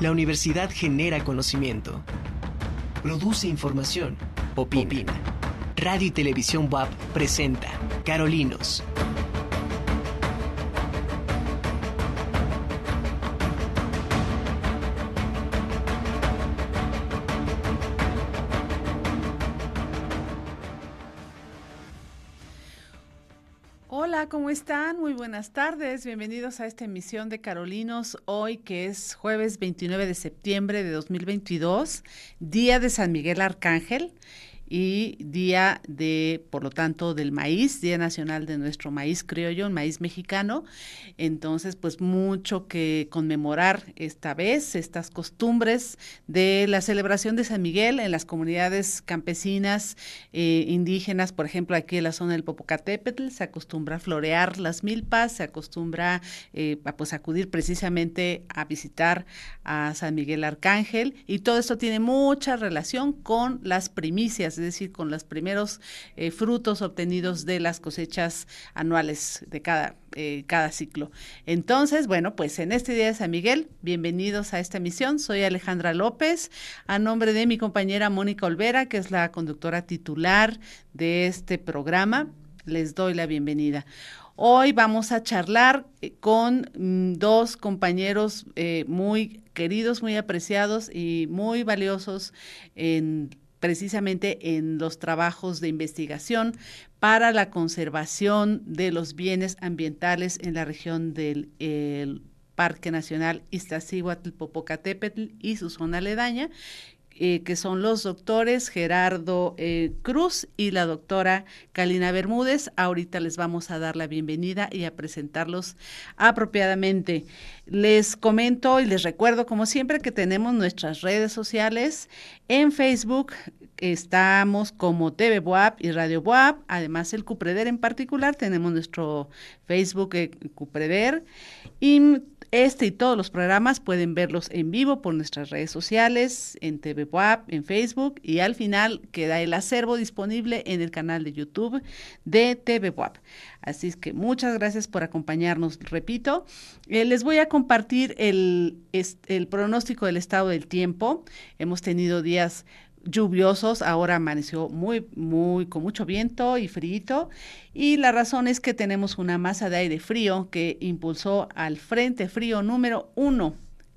La universidad genera conocimiento. Produce información. Opina. Radio y Televisión WAP presenta Carolinos. ¿Cómo están? Muy buenas tardes. Bienvenidos a esta emisión de Carolinos, hoy que es jueves 29 de septiembre de 2022, día de San Miguel Arcángel y día de, por lo tanto, del maíz, Día Nacional de nuestro maíz criollo, el maíz mexicano. Entonces, pues mucho que conmemorar esta vez, estas costumbres de la celebración de San Miguel en las comunidades campesinas, eh, indígenas, por ejemplo, aquí en la zona del Popocatépetl, se acostumbra a florear las milpas, se acostumbra eh, a pues acudir precisamente a visitar a San Miguel Arcángel y todo esto tiene mucha relación con las primicias es decir, con los primeros eh, frutos obtenidos de las cosechas anuales de cada, eh, cada ciclo. Entonces, bueno, pues en este día de San Miguel, bienvenidos a esta emisión. Soy Alejandra López, a nombre de mi compañera Mónica Olvera, que es la conductora titular de este programa. Les doy la bienvenida. Hoy vamos a charlar eh, con mm, dos compañeros muy queridos, muy apreciados y muy valiosos en precisamente en los trabajos de investigación para la conservación de los bienes ambientales en la región del Parque Nacional Iztaccíhuatl-Popocatépetl y su zona aledaña, eh, que son los doctores Gerardo eh, Cruz y la doctora Kalina Bermúdez. Ahorita les vamos a dar la bienvenida y a presentarlos apropiadamente. Les comento y les recuerdo, como siempre, que tenemos nuestras redes sociales. En Facebook estamos como TV Boab y Radio Boab, además el Cupreder en particular, tenemos nuestro Facebook eh, Cupreder. Y este y todos los programas pueden verlos en vivo por nuestras redes sociales, en TV en Facebook y al final queda el acervo disponible en el canal de YouTube de TV. Así es que muchas gracias por acompañarnos. Repito, eh, les voy a compartir el pronóstico del estado del tiempo. Hemos tenido días lluviosos, ahora amaneció muy, muy, con mucho viento y frío. Y la razón es que tenemos una masa de aire frío que impulsó al frente frío número uno,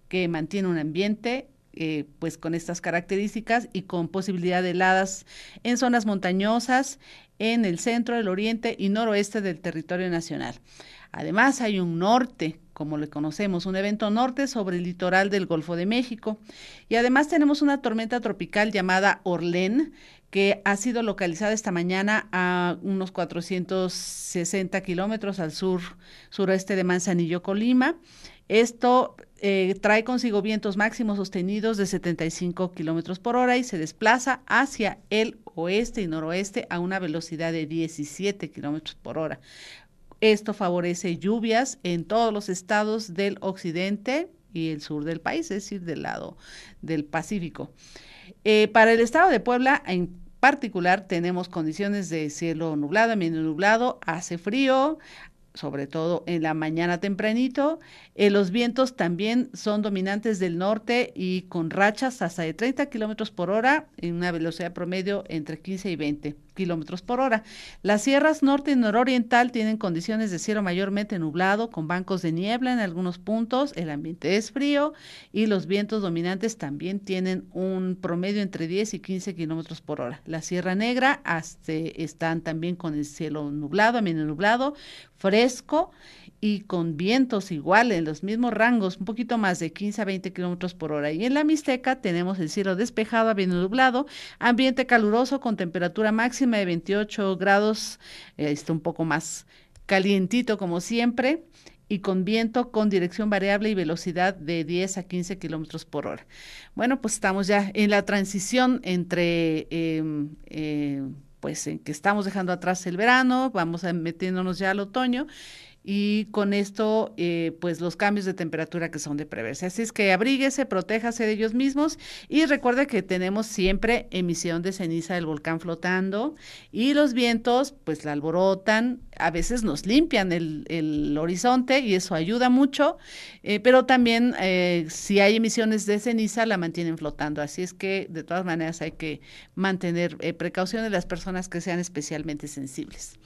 que mantiene un ambiente eh, pues con estas características y con posibilidad de heladas en zonas montañosas en el centro, el oriente y noroeste del territorio nacional. Además, hay un norte como le conocemos, un evento norte sobre el litoral del Golfo de México. Y además tenemos una tormenta tropical llamada Orlén, que ha sido localizada esta mañana a unos 460 kilómetros al sur, sureste de Manzanillo, Colima. Esto eh, trae consigo vientos máximos sostenidos de 75 kilómetros por hora y se desplaza hacia el oeste y noroeste a una velocidad de 17 kilómetros por hora. Esto favorece lluvias en todos los estados del occidente y el sur del país, es decir, del lado del Pacífico. Eh, para el estado de Puebla, en particular, tenemos condiciones de cielo nublado, medio nublado, hace frío, sobre todo en la mañana tempranito. Eh, los vientos también son dominantes del norte y con rachas hasta de 30 kilómetros por hora en una velocidad promedio entre 15 y 20 kilómetros por hora. Las sierras norte y nororiental tienen condiciones de cielo mayormente nublado, con bancos de niebla en algunos puntos, el ambiente es frío y los vientos dominantes también tienen un promedio entre 10 y 15 kilómetros por hora. La Sierra Negra hasta, están también con el cielo nublado, medio nublado, fresco y con vientos igual en los mismos rangos, un poquito más de 15 a 20 kilómetros por hora. Y en la Mixteca tenemos el cielo despejado a bien nublado, ambiente caluroso con temperatura máxima de 28 grados, eh, está un poco más calientito como siempre y con viento con dirección variable y velocidad de 10 a 15 kilómetros por hora. Bueno, pues estamos ya en la transición entre em, eh, pues en que estamos dejando atrás el verano, vamos a metiéndonos ya al otoño y con esto eh, pues los cambios de temperatura que son de preverse. Así es que abríguese, protéjase de ellos mismos y recuerde que tenemos siempre emisión de ceniza del volcán flotando y los vientos pues la alborotan, a veces nos limpian el, el horizonte y eso ayuda mucho, eh, pero también eh, si hay emisiones de ceniza la mantienen flotando. Así es que de todas maneras hay que mantener precaución de las personas que sean especialmente sensibles.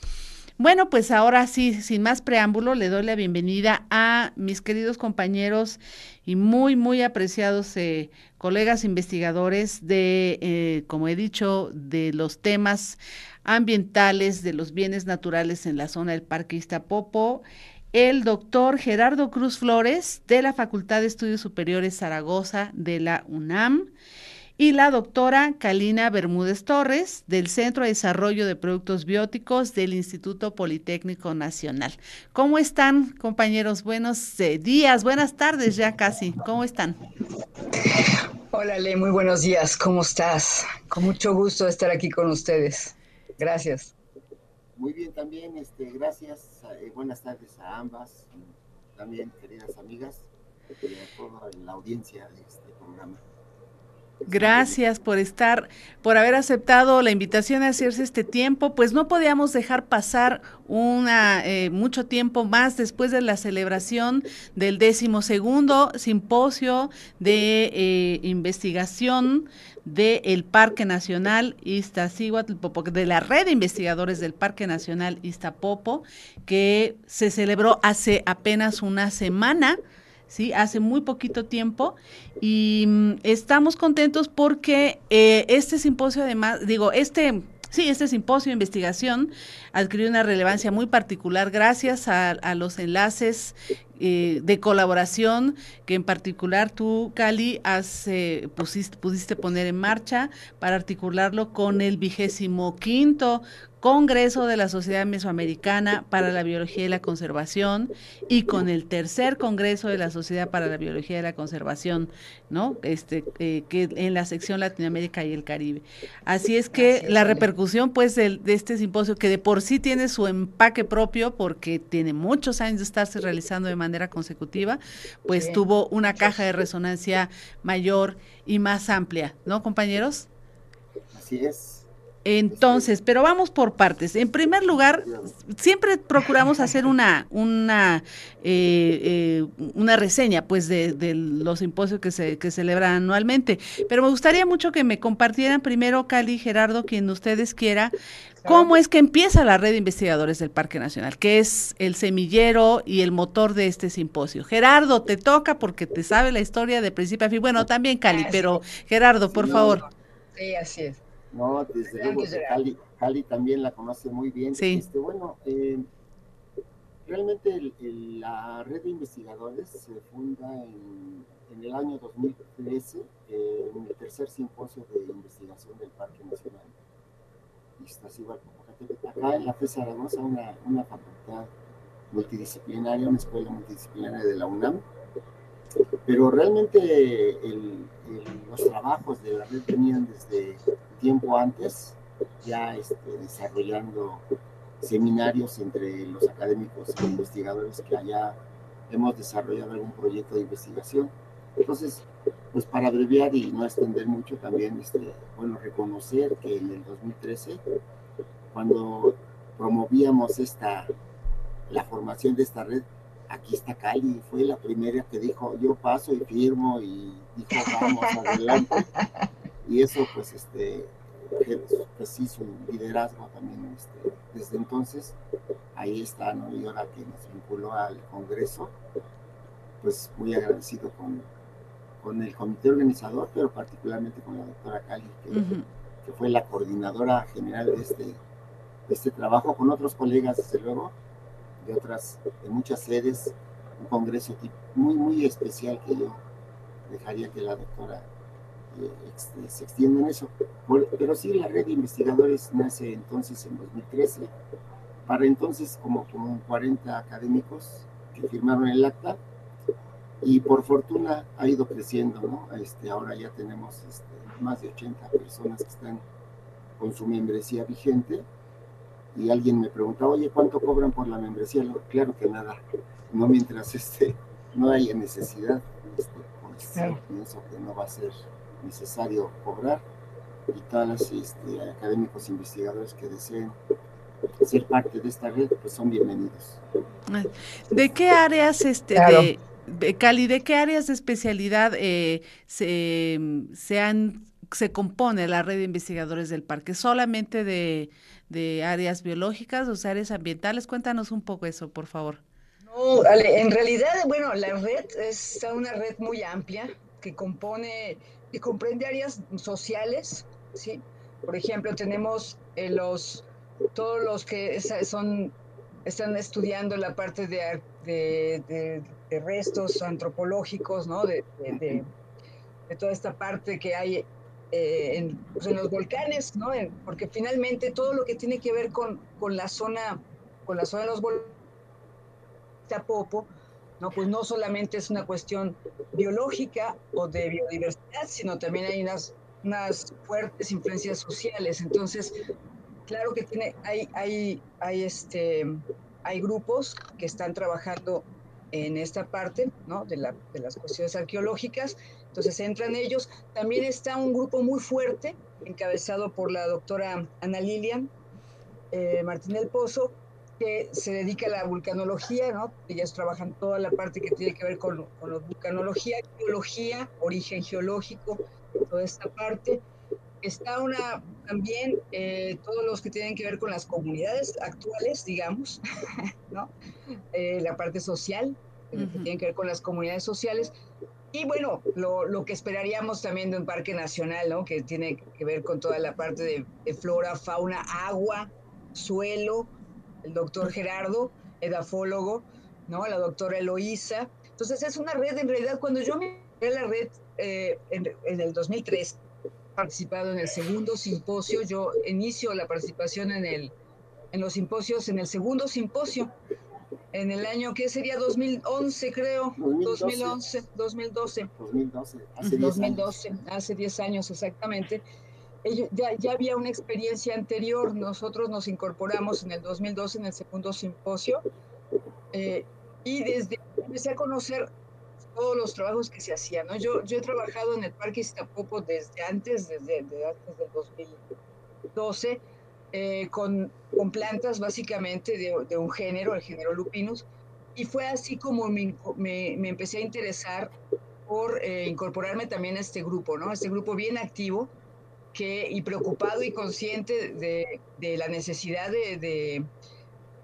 Bueno, pues ahora sí, sin más preámbulo, le doy la bienvenida a mis queridos compañeros y muy, muy apreciados eh, colegas investigadores de, eh, como he dicho, de los temas ambientales, de los bienes naturales en la zona del Parque Iztapopo el doctor Gerardo Cruz Flores de la Facultad de Estudios Superiores Zaragoza de la UNAM y la doctora Kalina Bermúdez Torres del Centro de Desarrollo de Productos Bióticos del Instituto Politécnico Nacional. ¿Cómo están, compañeros? Buenos eh, días, buenas tardes ya casi. ¿Cómo están? Hola, Le, muy buenos días. ¿Cómo estás? Con mucho gusto estar aquí con ustedes. Gracias. Muy bien, también, este, gracias. Eh, buenas tardes a ambas, también queridas amigas, y a toda la audiencia de este programa. Gracias por estar, por haber aceptado la invitación a hacerse este tiempo. Pues no podíamos dejar pasar una eh, mucho tiempo más después de la celebración del decimosegundo simposio de eh, investigación del Parque Nacional Iztaccíhuatl, de la red de investigadores del Parque Nacional Iztapopo, que se celebró hace apenas una semana ¿sí? Hace muy poquito tiempo y mm, estamos contentos porque eh, este simposio además, digo, este Sí, este simposio de investigación adquirió una relevancia muy particular gracias a, los enlaces eh, de colaboración que en particular tú, Cali, has, eh, pusiste, pudiste poner en marcha para articularlo con el vigésimo quinto Congreso de la Sociedad Mesoamericana para la Biología y la Conservación y con el tercer Congreso de la Sociedad para la Biología y la Conservación, ¿no? Este, eh, que en la sección Latinoamérica y el Caribe. Así es que la repercusión, pues, de, este simposio, que de por sí tiene su empaque propio, porque tiene muchos años de estarse realizando de manera consecutiva, pues tuvo una caja de resonancia mayor y más amplia, ¿no, compañeros? Así es. Entonces, pero vamos por partes. En primer lugar, siempre procuramos hacer una una eh, eh, una reseña, pues, de, los simposios que se que celebran anualmente. Pero me gustaría mucho que me compartieran primero, Cali, Gerardo, quien ustedes quiera, cómo es que empieza la red de investigadores del Parque Nacional, que es el semillero y el motor de este simposio. Gerardo, te toca porque te sabe la historia de principio a fin. Bueno, también Cali, pero Gerardo, por favor. Sí, así es. No, desde luego Cali, Cali, también la conoce muy bien. Sí. Este, bueno, eh, realmente la red de investigadores se funda en, el año 2013, eh, en el tercer simposio de investigación del Parque Nacional. Acá en la FE Zaragoza, una, una facultad multidisciplinaria, una escuela multidisciplinaria de la UNAM, pero realmente los trabajos de la red venían desde tiempo antes, ya este, desarrollando seminarios entre los académicos e investigadores que allá hemos desarrollado algún proyecto de investigación. Entonces, pues para abreviar y no extender mucho, también, este, bueno, reconocer que en el 2013, cuando promovíamos esta, la formación de esta red, aquí está Cali, fue la primera que dijo, yo paso y firmo y dijo, vamos adelante. Y eso, pues, este, pues sí, su liderazgo también, este, desde entonces, ahí está, ¿no? Y ahora que nos vinculó al Congreso, pues muy agradecido con, con el comité organizador, pero particularmente con la doctora Cali, que, fue la coordinadora general de este, de este trabajo, con otros colegas, desde luego, de otras, de muchas sedes, un congreso muy, muy especial que yo dejaría que la doctora eh, este, se extienda en eso. pero sí, la red de investigadores nace entonces en 2013, para entonces como, como 40 académicos que firmaron el acta, y por fortuna ha ido creciendo, ¿no? Este, ahora ya tenemos este, más de 80 personas que están con su membresía vigente y alguien me pregunta, oye, ¿cuánto cobran por la membresía? Claro que nada, no mientras este, no haya necesidad, este, pues pienso que no va a ser necesario cobrar y todos los este, académicos investigadores que deseen ser parte de esta red, pues son bienvenidos. ¿De qué áreas, este, de, Cali, de qué áreas de especialidad eh, se, se, han, se compone la red de investigadores del parque? ¿Solamente de, de áreas biológicas o áreas ambientales? Cuéntanos un poco eso, por favor. No, en realidad, bueno, la red es una red muy amplia que compone comprende áreas sociales, ¿sí? Por ejemplo, tenemos eh, los todos los que son, están estudiando la parte de, de, restos antropológicos, ¿no? De, toda esta parte que hay eh, pues, en, los volcanes, ¿no? porque finalmente todo lo que tiene que ver con, con la zona, con la zona de los volcanes, Popo, ¿no? Pues no solamente es una cuestión biológica o de biodiversidad, sino también hay unas, unas fuertes influencias sociales. Entonces, claro que tiene, hay, hay, hay, este, hay grupos que están trabajando en esta parte ¿no? de, la, de, las cuestiones arqueológicas, entonces entran ellos. También está un grupo muy fuerte, encabezado por la doctora Ana Lilian eh, Martín del Pozo, que se dedica a la vulcanología, ¿no? Ellas trabajan toda la parte que tiene que ver con, con la vulcanología, geología, origen geológico, toda esta parte. Está una también eh, todos los que tienen que ver con las comunidades actuales, digamos, ¿no? Eh, la parte social, que tiene que ver con las comunidades sociales. Y bueno, lo, lo, que esperaríamos también de un parque nacional, ¿no? Que tiene que ver con toda la parte de, de flora, fauna, agua, suelo, el doctor Gerardo, edafólogo, ¿no? La doctora Eloísa. Entonces es una red, en realidad, cuando yo me a la red eh, en, en, el 2003, participado en el segundo simposio. Yo inicio la participación en, el, en los simposios, en el segundo simposio, en el año que sería 2011, creo. 2011, 2012. 2012, hace 2012, hace 10 años exactamente. Ya, ya, había una experiencia anterior, nosotros nos incorporamos en el 2012 en el segundo simposio eh, y desde empecé a conocer todos los trabajos que se hacían. ¿no? Yo, yo he trabajado en el Parque Iztapopo desde antes, desde, antes del 2012, eh, con, con, plantas básicamente de, de, un género, el género Lupinus, y fue así como me, me, me empecé a interesar por eh, incorporarme también a este grupo, ¿no? Este grupo bien activo que, y preocupado y consciente de, de la necesidad de, de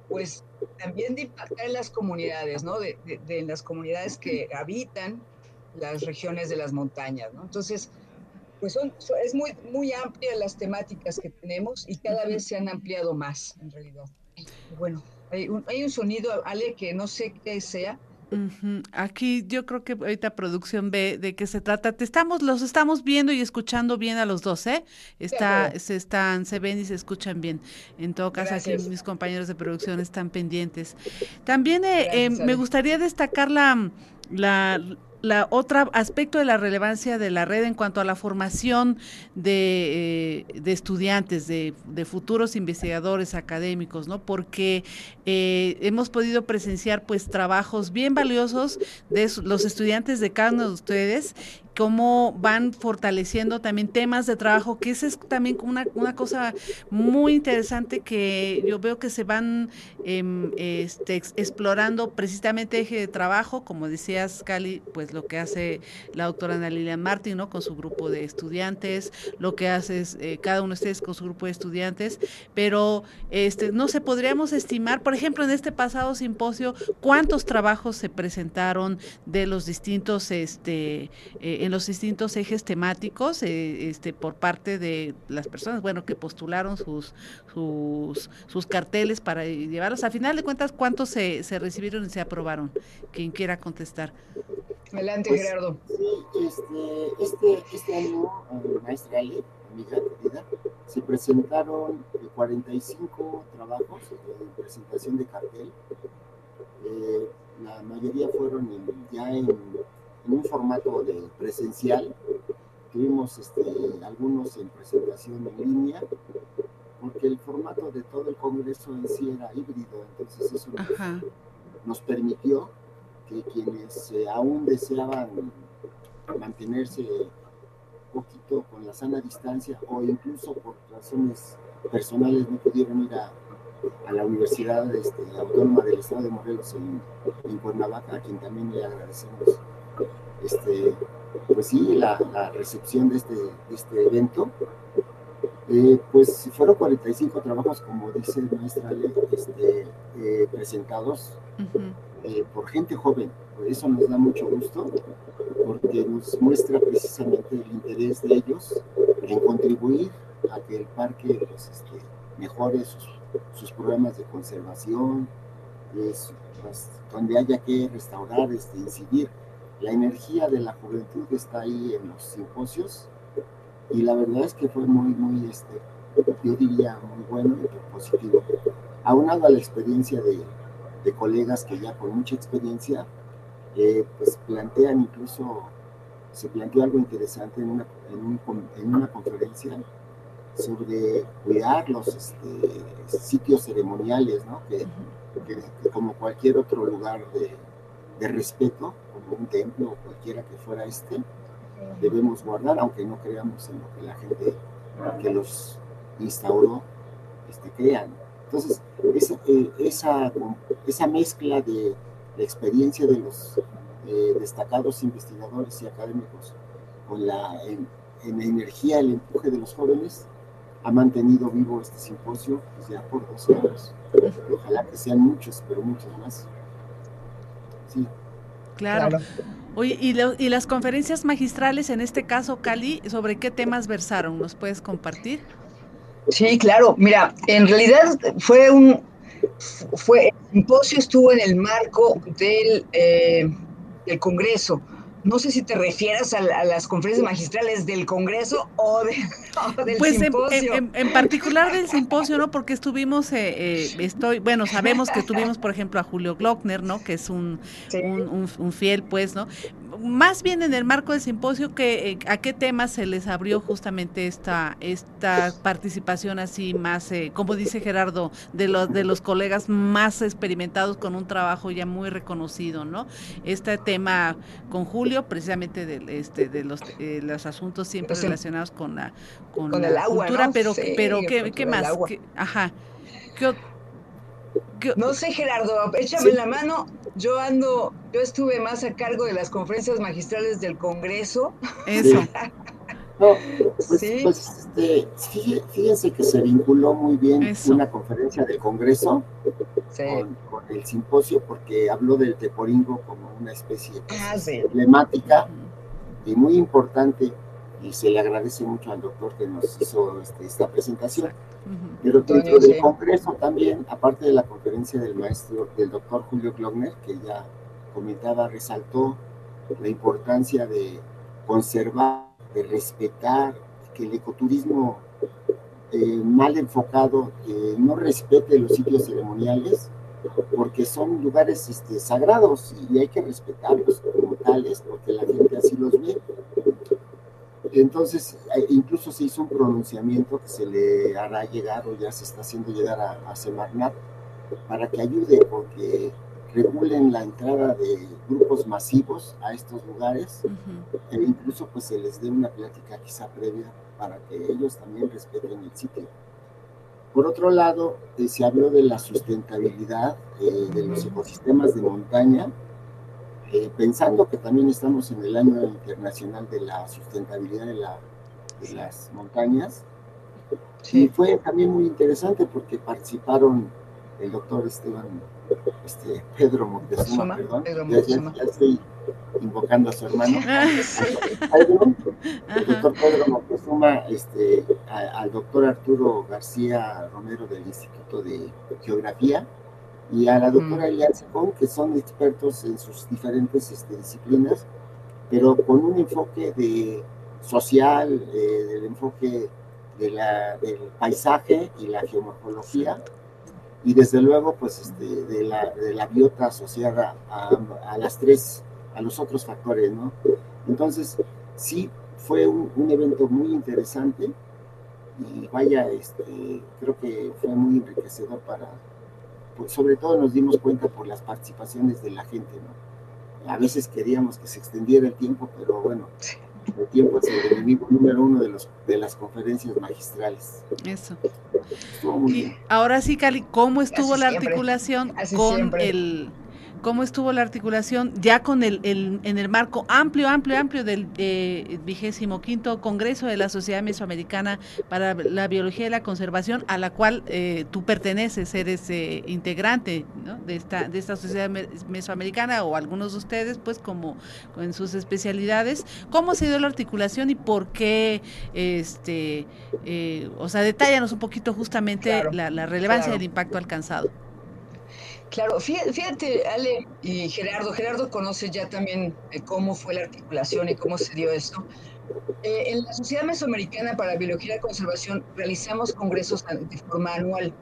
pues también de impactar en las comunidades, ¿no? De, de, las comunidades que habitan las regiones de las montañas, ¿no? Entonces, pues son, es muy, muy amplia las temáticas que tenemos y cada vez se han ampliado más, en realidad. Bueno, hay un, hay un sonido, Ale, que no sé qué sea, Aquí yo creo que ahorita producción ve de qué se trata. Te estamos, los estamos viendo y escuchando bien a los dos, ¿eh? Está, se están, se ven y se escuchan bien. En todo caso, aquí mis compañeros de producción están pendientes. También eh, eh, me gustaría destacar la, la la otra aspecto de la relevancia de la red en cuanto a la formación de, eh, de estudiantes, de, de, futuros investigadores académicos, ¿no? Porque eh, hemos podido presenciar pues trabajos bien valiosos de los estudiantes de cada uno de ustedes cómo van fortaleciendo también temas de trabajo, que esa es también una, una cosa muy interesante que yo veo que se van em, este, explorando precisamente eje de trabajo, como decías, Cali, pues lo que hace la doctora Ana Lilian Martín, ¿no? Con su grupo de estudiantes, lo que hace es, eh, cada uno de ustedes con su grupo de estudiantes, pero este, no sé, podríamos estimar, por ejemplo, en este pasado simposio, cuántos trabajos se presentaron de los distintos, este, eh, en los distintos ejes temáticos eh, este, por parte de las personas, bueno, que postularon sus, sus, sus carteles para llevarlos. A final de cuentas, ¿cuántos se, se recibieron y se aprobaron? Quien quiera contestar. Adelante, pues, Gerardo. Sí, este, este, este año, eh, maestra Ali, amiga querida, se presentaron 45 trabajos de presentación de cartel. Eh, la mayoría fueron ya en en un formato de presencial. Tuvimos este, algunos en presentación en línea porque el formato de todo el Congreso en sí era híbrido, entonces eso nos, permitió que quienes eh, aún deseaban mantenerse un poquito con la sana distancia o incluso por razones personales no pudieron ir a, la Universidad este, Autónoma del Estado de Morelos en, en, Cuernavaca, a quien también le agradecemos este, pues sí, la, recepción de este, este evento. Eh, pues fueron 45 trabajos, como dice maestra este, eh, presentados eh, por gente joven. eso nos da mucho gusto, porque nos muestra precisamente el interés de ellos en contribuir a que el parque pues, este, mejore sus, programas de conservación, pues, donde haya que restaurar, este, incidir la energía de la juventud está ahí en los simposios y la verdad es que fue muy, muy, este, yo diría, muy bueno y positivo. Aunado a la experiencia de, de colegas que ya con mucha experiencia, eh, pues plantean incluso, se planteó algo interesante en una, en, un, en una conferencia sobre cuidar los este, sitios ceremoniales, ¿no? que, que, como cualquier otro lugar de, de respeto, un templo o cualquiera que fuera este, debemos guardar, aunque no creamos en lo que la gente que los instauró este, crean. Entonces, esa, eh, esa, esa mezcla de la experiencia de los eh, destacados investigadores y académicos con la, en, la energía, el empuje de los jóvenes, ha mantenido vivo este simposio pues, ya por dos años. Ojalá que sean muchos, pero muchos más. Claro. Oye, ¿y, ¿y, las conferencias magistrales, en este caso, Cali, sobre qué temas versaron? ¿Nos puedes compartir? Sí, claro. Mira, en realidad fue un, fue, el simposio estuvo en el marco del, eh, del Congreso no sé si te refieras a, las conferencias magistrales del Congreso o, del pues simposio. En, en, particular del simposio, ¿no? Porque estuvimos, eh, eh, estoy, bueno, sabemos que tuvimos, por ejemplo, a Julio Glockner, ¿no? Que es un, un, fiel, pues, ¿no? Más bien en el marco del simposio, que, eh, ¿a qué temas se les abrió justamente esta, esta participación así más, como dice Gerardo, de los, de los colegas más experimentados con un trabajo ya muy reconocido, ¿no? Este tema con Julio precisamente de, este, de los, eh, los asuntos siempre relacionados con la, con, la el agua, cultura, pero, pero ¿qué, qué más? ajá. No sé, Gerardo, échame la mano. Yo ando, yo estuve más a cargo de las conferencias magistrales del Congreso. Eso. No, pues, pues este, fíjense que se vinculó muy bien una conferencia del Congreso con, el simposio porque habló del teporingo como una especie ah, emblemática y muy importante y se le agradece mucho al doctor que nos hizo este, esta presentación. Pero dentro del Congreso también, aparte de la conferencia del maestro, del doctor Julio Glockner, que ya comentaba, resaltó la importancia de conservar de respetar, que el ecoturismo eh, mal enfocado no respete los sitios ceremoniales, porque son lugares este, sagrados y hay que respetarlos como tales, porque la gente así los ve. Entonces, eh, incluso se hizo un pronunciamiento que se le hará llegar o ya se está haciendo llegar a, a Semarnat para que ayude, porque regulen la entrada de grupos masivos a estos lugares e incluso pues se les dé una plática quizá previa para que ellos también respeten el sitio. Por otro lado, eh, se habló de la sustentabilidad eh, de los ecosistemas de montaña, eh, pensando que también estamos en el año internacional de la sustentabilidad de, de las montañas. Y fue también muy interesante porque participaron el doctor Esteban este, Pedro Montezuma, perdón, ya, estoy invocando a su hermano, el doctor Pedro Montezuma, este, al doctor Arturo García Romero del Instituto de Geografía y a la doctora Elian Secón, que son expertos en sus diferentes este, disciplinas, pero con un enfoque de social, eh, del enfoque de la, del paisaje y la geomorfología, y desde luego pues este, de, la, de la biota asociada a, a, las tres, a los otros factores, ¿no? Entonces, sí, fue un, un evento muy interesante y vaya, este, creo que fue muy enriquecedor para, sobre todo nos dimos cuenta por las participaciones de la gente, ¿no? A veces queríamos que se extendiera el tiempo, pero bueno, el tiempo es el enemigo número uno de, los, de las conferencias magistrales. Eso. Y ahora sí, Cali, ¿cómo estuvo la articulación con el cómo estuvo la articulación ya con el, en el marco amplio, amplio, amplio del eh, vigésimo quinto Congreso de la Sociedad Mesoamericana para la Biología y la Conservación, a la cual eh, tú perteneces, eres eh, integrante de, esta, de esta sociedad mesoamericana o algunos de ustedes, pues como en sus especialidades. ¿Cómo se dio la articulación y por qué, este, o sea, detállanos un poquito justamente la, relevancia del impacto alcanzado? Claro, fíjate, Ale y Gerardo, Gerardo conoce ya también eh, cómo fue la articulación y cómo se dio esto. Eh, en la Sociedad Mesoamericana para Biología y Conservación realizamos congresos de forma anual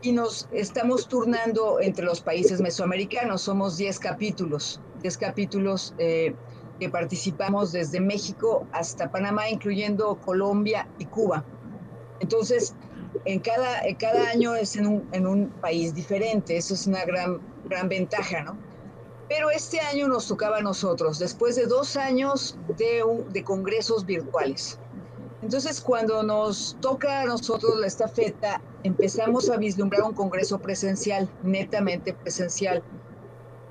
y nos estamos turnando entre los países mesoamericanos. Somos 10 capítulos, 10 capítulos eh, que participamos desde México hasta Panamá, incluyendo Colombia y Cuba. Entonces, en cada, cada año es en un, en un país diferente, eso es una gran, gran ventaja, ¿no? Pero este año nos tocaba a nosotros, después de dos años de, de congresos virtuales. Entonces, cuando nos toca a nosotros la estafeta, empezamos a vislumbrar un congreso presencial, netamente presencial.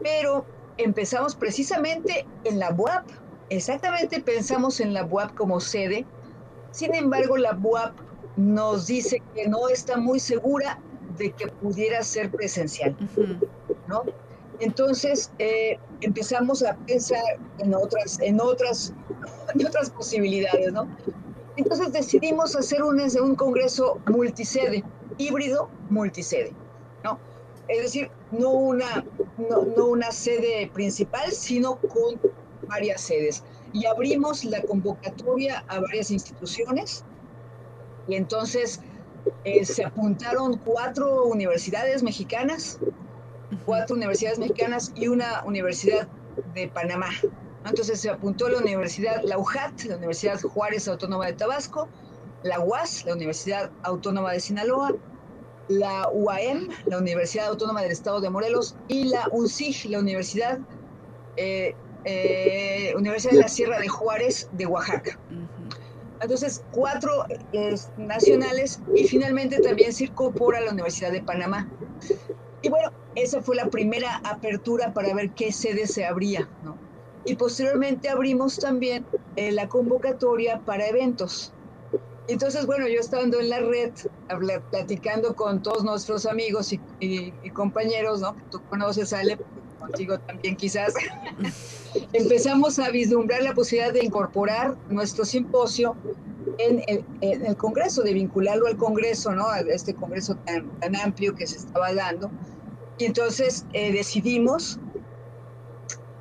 Pero empezamos precisamente en la BUAP. Exactamente pensamos en la BUAP como sede. Sin embargo, la BUAP nos dice que no está muy segura de que pudiera ser presencial, ¿no? Entonces eh, empezamos a pensar en otras, en otras, en otras posibilidades, ¿no? Entonces decidimos hacer un, un congreso multisede, híbrido multisede, ¿no? Es decir, no una, no, no una sede principal, sino con varias sedes. Y abrimos la convocatoria a varias instituciones, y entonces eh, se apuntaron cuatro universidades mexicanas, cuatro universidades mexicanas y una universidad de Panamá. Entonces se apuntó la Universidad, la UJAT, la Universidad Juárez Autónoma de Tabasco, la UAS, la Universidad Autónoma de Sinaloa, la UAM, la Universidad Autónoma del Estado de Morelos, y la UNCIG, la Universidad, eh, eh, Universidad de la Sierra de Juárez de Oaxaca. Entonces, cuatro nacionales y finalmente también se incorpora la Universidad de Panamá. Y bueno, esa fue la primera apertura para ver qué sede se abría, ¿no? Y posteriormente abrimos también eh, la convocatoria para eventos. Entonces, bueno, yo estando en la red, platicando con todos nuestros amigos y, compañeros, ¿no? Tú conoces, Ale, contigo también quizás, empezamos a vislumbrar la posibilidad de incorporar nuestro simposio en el, Congreso, de vincularlo al Congreso, ¿no? A este Congreso tan, tan amplio que se estaba dando. Y entonces eh, decidimos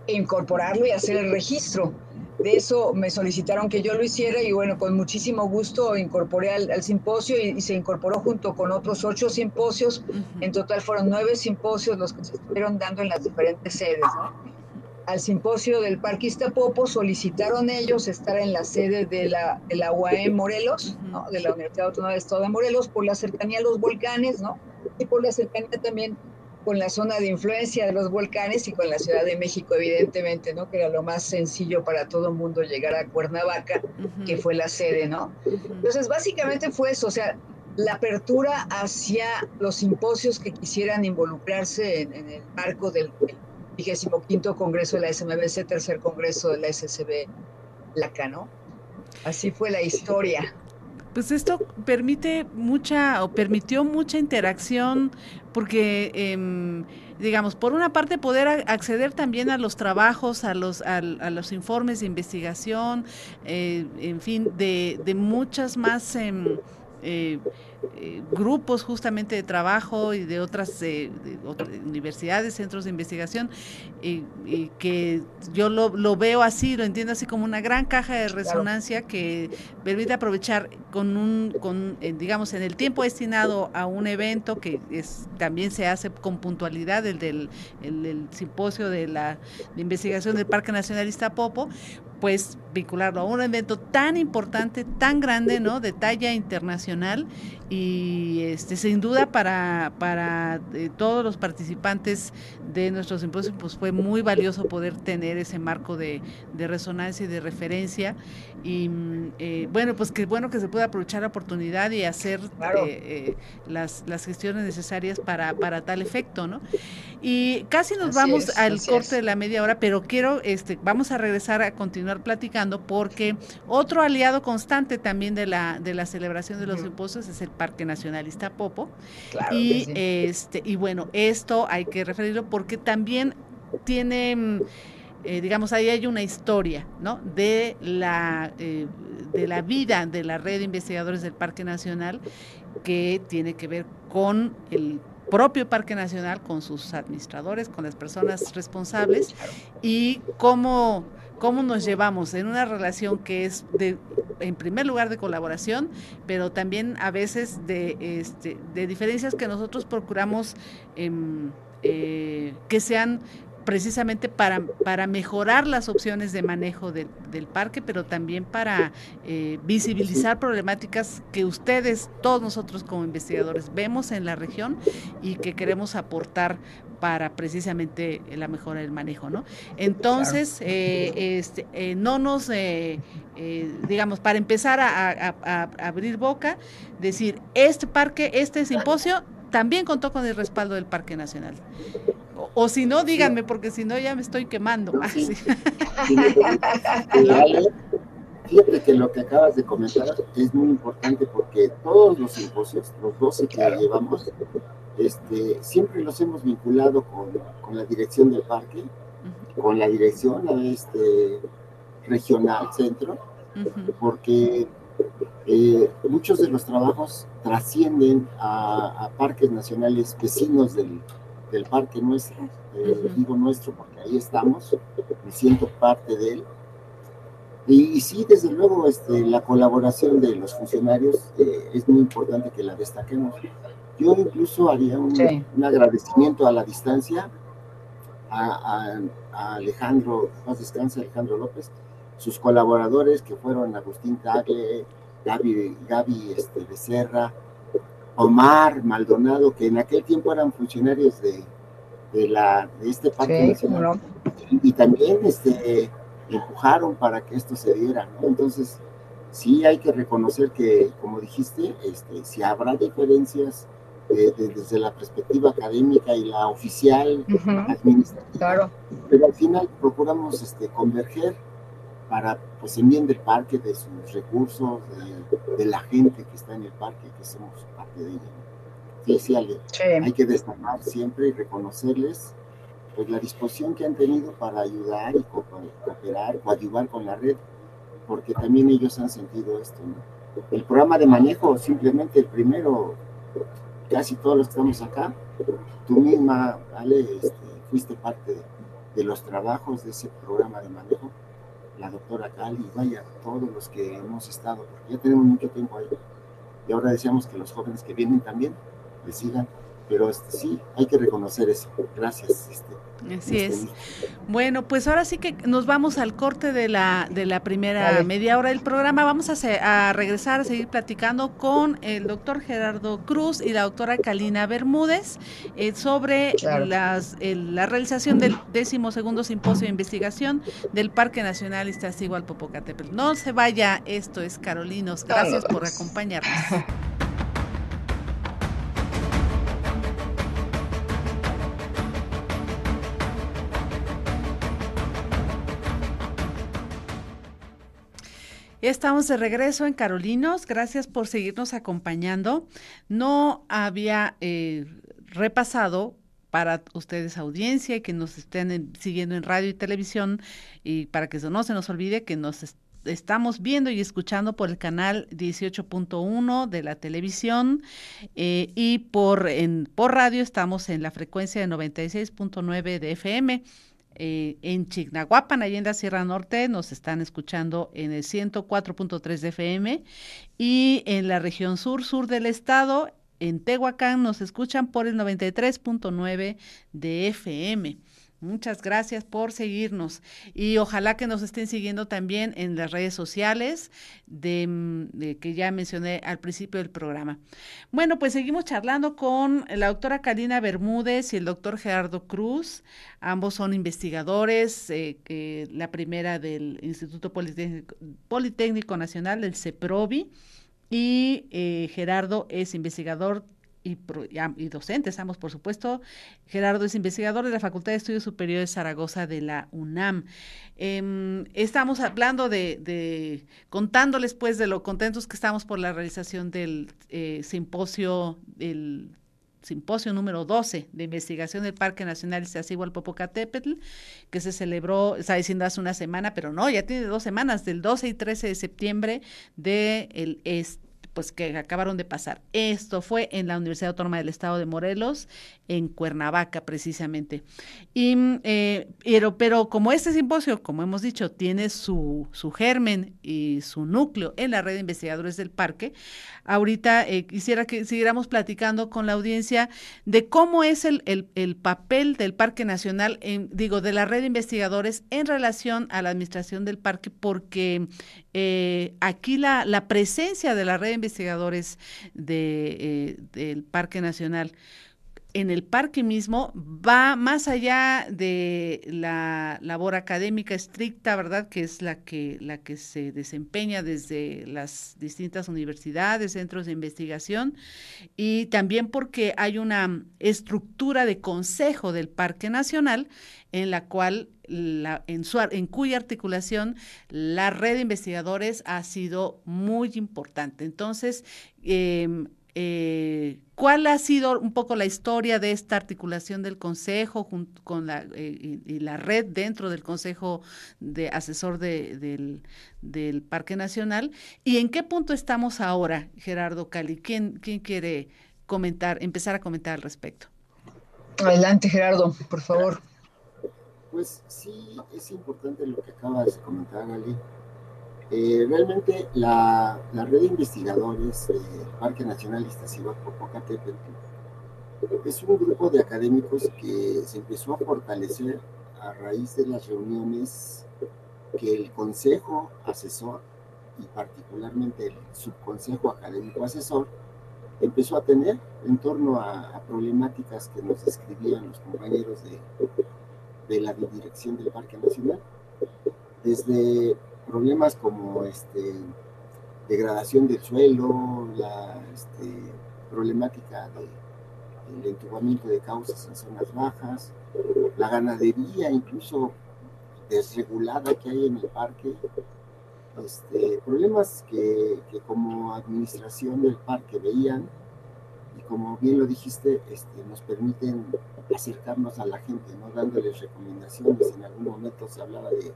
incorporarlo y hacer el registro. De eso me solicitaron que yo lo hiciera y bueno, con muchísimo gusto incorporé al, simposio y, se incorporó junto con otros ocho simposios. En total fueron nueve simposios los que se estuvieron dando en las diferentes sedes. Al simposio del Parque Iztapopo solicitaron ellos estar en la sede de la, de la UAM Morelos, de la Universidad Autónoma del Estado de Morelos, por la cercanía a los volcanes, ¿no? Y por la cercanía también con la zona de influencia de los volcanes y con la Ciudad de México, evidentemente, ¿no? Que era lo más sencillo para todo el mundo llegar a Cuernavaca, que fue la sede, ¿no? Entonces, básicamente fue eso, o sea, la apertura hacia los simposios que quisieran involucrarse en, el marco del, vigésimo quinto Congreso de la SMBC, tercer Congreso de la SCB LACA, ¿no? Así fue la historia. Pues esto permite mucha o permitió mucha interacción porque, em, digamos, por una parte poder acceder también a los trabajos, a los, a, los informes de investigación, eh, en fin, de, de muchas más... Em, eh, eh, grupos justamente de trabajo y de otras, eh, universidades, centros de investigación, y que yo lo, lo, veo así, lo entiendo así como una gran caja de resonancia que permite aprovechar con un, con, digamos, en el tiempo destinado a un evento que es, también se hace con puntualidad, el del, el, simposio de la investigación del Parque Nacional Iztapopo, pues vincularlo a un evento tan importante, tan grande, ¿no? De talla internacional y este sin duda para, para eh, todos los participantes de nuestros simposios pues fue muy valioso poder tener ese marco de, resonancia y de referencia y eh, bueno pues que bueno que se pueda aprovechar la oportunidad y hacer eh, las, las gestiones necesarias para, para tal efecto no y casi nos vamos al corte de la media hora pero quiero este vamos a regresar a continuar platicando porque otro aliado constante también de la de la celebración de los simposios es el Parque Nacionalista Popo. y, este, y bueno, esto hay que referirlo porque también tiene, mm, eh, digamos, ahí hay una historia, ¿no? De la, eh, de la vida de la red de investigadores del Parque Nacional que tiene que ver con el propio Parque Nacional, con sus administradores, con las personas responsables y cómo cómo nos llevamos en una relación que es de, en primer lugar de colaboración, pero también a veces de, este, de diferencias que nosotros procuramos em, eh, que sean precisamente para, para mejorar las opciones de manejo del parque, pero también para eh, visibilizar problemáticas que ustedes, todos nosotros como investigadores, vemos en la región y que queremos aportar para precisamente la mejora del manejo, ¿no? Entonces, eh, este, eh, no nos, digamos, para empezar a, a abrir boca, decir, este parque, este simposio también contó con el respaldo del Parque Nacional. O, si no, díganme, porque si no ya me estoy quemando. Fíjate que lo que acabas de comentar es muy importante porque todos los simposios, los 12 que llevamos, este, siempre los hemos vinculado con, con la dirección del parque, con la dirección este, regional, centro, porque eh, muchos de los trabajos trascienden a, parques nacionales vecinos del, del parque nuestro, eh, digo nuestro porque ahí estamos, me siento parte de él. Y, sí, desde luego, este, la colaboración de los funcionarios eh, es muy importante que la destaquemos. Yo incluso haría un, agradecimiento a la distancia a, Alejandro, más descansa Alejandro López, sus colaboradores que fueron Agustín Tagle, Gaby, Gaby este, Becerra, Omar Maldonado, que en aquel tiempo eran funcionarios de, de, la, de este parque nacional. Y, también este, empujaron para que esto se diera, ¿no? Entonces, sí hay que reconocer que, como dijiste, este, si habrá diferencias desde la perspectiva académica y la oficial, administrativa, pero al final procuramos este, converger para, pues, en bien del parque, de sus recursos, de, la gente que está en el parque, que somos parte de ella. Sí, sí, hay que destacar siempre y reconocerles pues la disposición que han tenido para ayudar y cooperar, o ayudar con la red, porque también ellos han sentido esto. El programa de manejo, simplemente el primero, casi todos los que estamos acá, tú misma, Ale, este, fuiste parte de los trabajos de ese programa de manejo la doctora Cali, vaya, todos los que hemos estado, porque ya tenemos mucho tiempo ahí. Y ahora deseamos que los jóvenes que vienen también le sigan, pero este, sí, hay que reconocer eso. Gracias. Este, Así es. Bueno, pues ahora sí que nos vamos al corte de la, de la primera media hora del programa. Vamos a, a, regresar a seguir platicando con el doctor Gerardo Cruz y la doctora Kalina Bermúdez eh, sobre las, la realización del décimo segundo simposio de investigación del Parque Nacional Iztaccíhuatl-Popocatépetl. No se vaya, esto es Carolinos. Gracias por acompañarnos. Estamos de regreso en Carolinos. Gracias por seguirnos acompañando. No había eh, repasado para ustedes audiencia y que nos estén siguiendo en radio y televisión y para que no se nos olvide que nos estamos viendo y escuchando por el canal 18.1 de la televisión eh, y por, en, por radio estamos en la frecuencia de 96.9 de FM. Eh, en Chignahuapan, allá en la Sierra Norte, nos están escuchando en el 104.3 de FM y en la región sur, sur del estado, en Tehuacán, nos escuchan por el 93.9 de FM. Muchas gracias por seguirnos y ojalá que nos estén siguiendo también en las redes sociales de, que ya mencioné al principio del programa. Bueno, pues seguimos charlando con la doctora Karina Bermúdez y el doctor Gerardo Cruz. Ambos son investigadores, eh, la primera del Instituto Politécnico, Nacional, del CEPROVI, y eh, Gerardo es investigador y, y, docentes, ambos por supuesto. Gerardo es investigador de la Facultad de Estudios Superiores Zaragoza de la UNAM. Em, estamos hablando de, contándoles pues de lo contentos que estamos por la realización del eh, simposio, del simposio número 12 de investigación del Parque Nacional Iztaccíhuatl-Popocatépetl, que se celebró, está diciendo hace una semana, pero no, ya tiene dos semanas, del 12 y 13 de septiembre del el este pues que acabaron de pasar. Esto fue en la Universidad Autónoma del Estado de Morelos, en Cuernavaca precisamente. Y, eh, pero, pero como este simposio, como hemos dicho, tiene su, su germen y su núcleo en la red de investigadores del parque, ahorita eh, quisiera que siguiéramos platicando con la audiencia de cómo es el, el, papel del Parque Nacional, digo, de la red de investigadores en relación a la administración del parque, porque eh, aquí la, la, presencia de la red de investigadores de, del Parque Nacional en el parque mismo va más allá de la labor académica estricta, ¿verdad? Que es la que, la que se desempeña desde las distintas universidades, centros de investigación, y también porque hay una estructura de consejo del Parque Nacional en la cual en, su, en cuya articulación la red de investigadores ha sido muy importante. Entonces, eh, eh, ¿Cuál ha sido un poco la historia de esta articulación del Consejo con la, eh, y, la red dentro del Consejo de Asesor del, Parque Nacional? ¿Y en qué punto estamos ahora, Gerardo Cali? ¿Quién, quién quiere comentar, empezar a comentar al respecto? Adelante, Gerardo, por favor. Pues sí, es importante lo que acabas de comentar, Ali eh, realmente la, red de investigadores del Parque Nacional Iztaccíhuatl-Popocatépetl es un grupo de académicos que se empezó a fortalecer a raíz de las reuniones que el Consejo Asesor y particularmente el Subconsejo Académico Asesor empezó a tener en torno a, problemáticas que nos describían los compañeros de, de la dirección del Parque Nacional. Desde problemas como este, degradación del suelo, la este, problemática del entubamiento de causas en zonas bajas, la ganadería incluso desregulada que hay en el parque, este, problemas que, que, como administración del parque veían y como bien lo dijiste, este, nos permiten acercarnos a la gente, ¿no? dándoles recomendaciones. En algún momento se hablaba de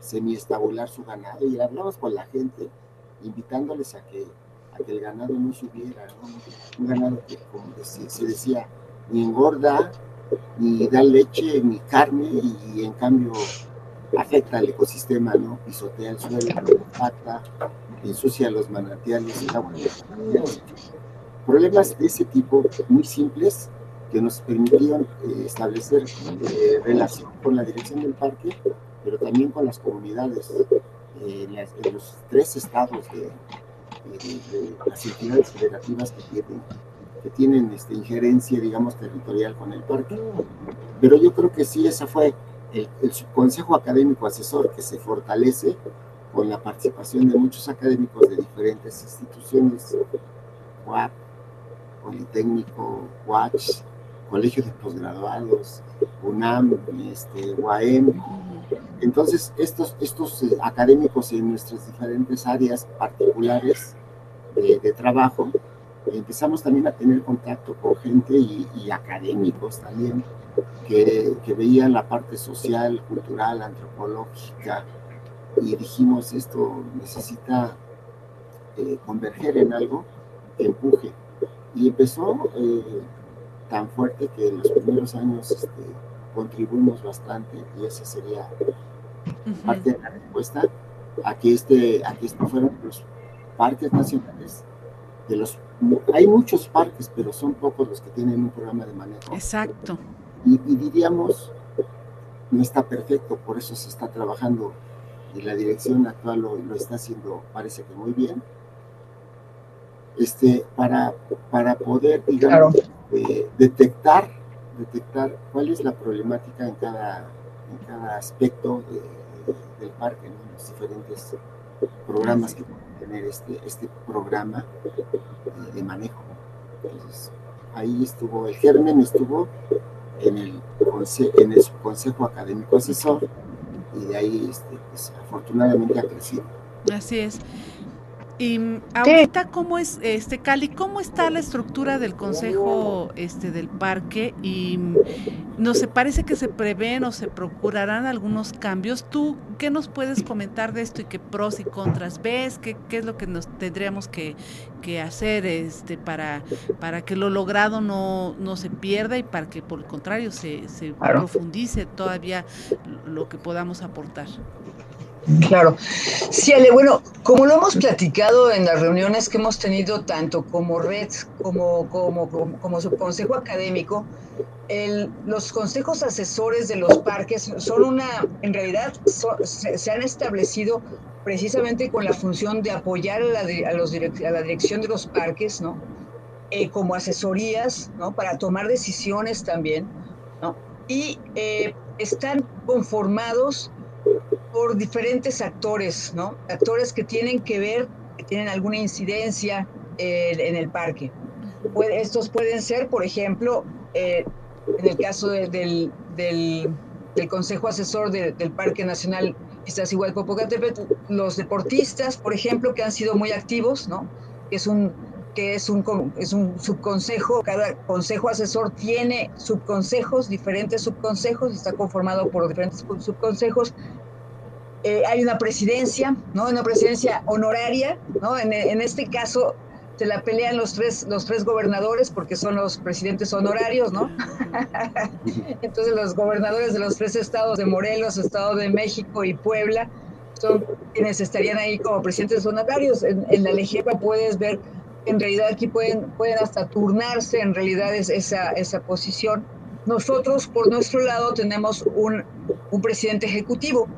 semiestabular su ganado y hablamos con la gente, invitándoles a que, a que el ganado no subiera, un ganado que, se decía, ni engorda, ni da leche, ni carne, y en cambio afecta al ecosistema, ¿no? Pisotea el suelo, impacta, ensucia los manantiales, el agua Problemas de ese tipo, muy simples, que nos permitieron eh, establecer eh, relación con la dirección del parque, pero también con las comunidades eh, en los tres estados de, las entidades federativas que tienen, que tienen este, injerencia, digamos, territorial con el parque. Pero yo creo que sí, ese fue el, subconsejo académico asesor que se fortalece con la participación de muchos académicos de diferentes instituciones, UAP, Politécnico, Watch, Colegio de Postgraduados, UNAM, este, UAM. Entonces, estos, estos eh, académicos en nuestras diferentes áreas particulares de, trabajo, empezamos también a tener contacto con gente y, académicos también que, que, veían la parte social, cultural, antropológica, y dijimos, esto necesita eh, converger en algo que empuje y empezó eh, tan fuerte que en los primeros años este, contribuimos bastante y esa sería parte de la respuesta a que este a que estos fueron los parques nacionales de los hay muchos parques pero son pocos los que tienen un programa de manejo. Exacto. Y, diríamos no está perfecto, por eso se está trabajando y la dirección actual lo, está haciendo, parece que muy bien, este, para, para poder, digamos, eh, detectar, detectar cuál es la problemática en cada, en cada aspecto del parque, en los diferentes programas que pueden tener este, este programa de manejo. Entonces, ahí estuvo, el germen estuvo en el, en el Consejo Académico Asesor y de ahí este, pues, afortunadamente ha crecido. Así es. Y ahorita cómo es este Cali, cómo está la estructura del consejo este del parque y no se parece que se prevén o se procurarán algunos cambios. ¿Tú qué nos puedes comentar de esto y qué pros y contras ves? ¿Qué, qué es lo que nos tendríamos que, hacer este para para que lo logrado no, no se pierda y para que por el contrario se, se profundice todavía lo que podamos aportar? Claro. Sí, Ale, bueno, como lo hemos platicado en las reuniones que hemos tenido tanto como red como como, como, subconsejo académico, los consejos asesores de los parques son una, en realidad se, han establecido precisamente con la función de apoyar a la, a la dirección de los parques, ¿no? Eh, como asesorías, ¿no? Para tomar decisiones también, ¿no? Y eh, están conformados por diferentes actores, ¿no? Actores que tienen que ver, que tienen alguna incidencia eh, en el parque. estos pueden ser, por ejemplo, eh, en el caso del, del, Consejo Asesor del Parque Nacional Iztaccíhuatl-Popocatépetl, los deportistas, por ejemplo, que han sido muy activos, ¿no? Que es un que es un, es un subconsejo, cada consejo asesor tiene subconsejos, diferentes subconsejos, está conformado por diferentes subconsejos, eh, hay una presidencia, ¿no? Una presidencia honoraria, ¿no? En, este caso se la pelean los tres, los tres gobernadores porque son los presidentes honorarios, ¿no? Entonces los gobernadores de los tres estados de Morelos, Estado de México y Puebla son quienes estarían ahí como presidentes honorarios. En, la LEGEPA puedes ver, en realidad aquí pueden, pueden hasta turnarse, en realidad es esa, esa posición. Nosotros, por nuestro lado, tenemos un, un presidente ejecutivo,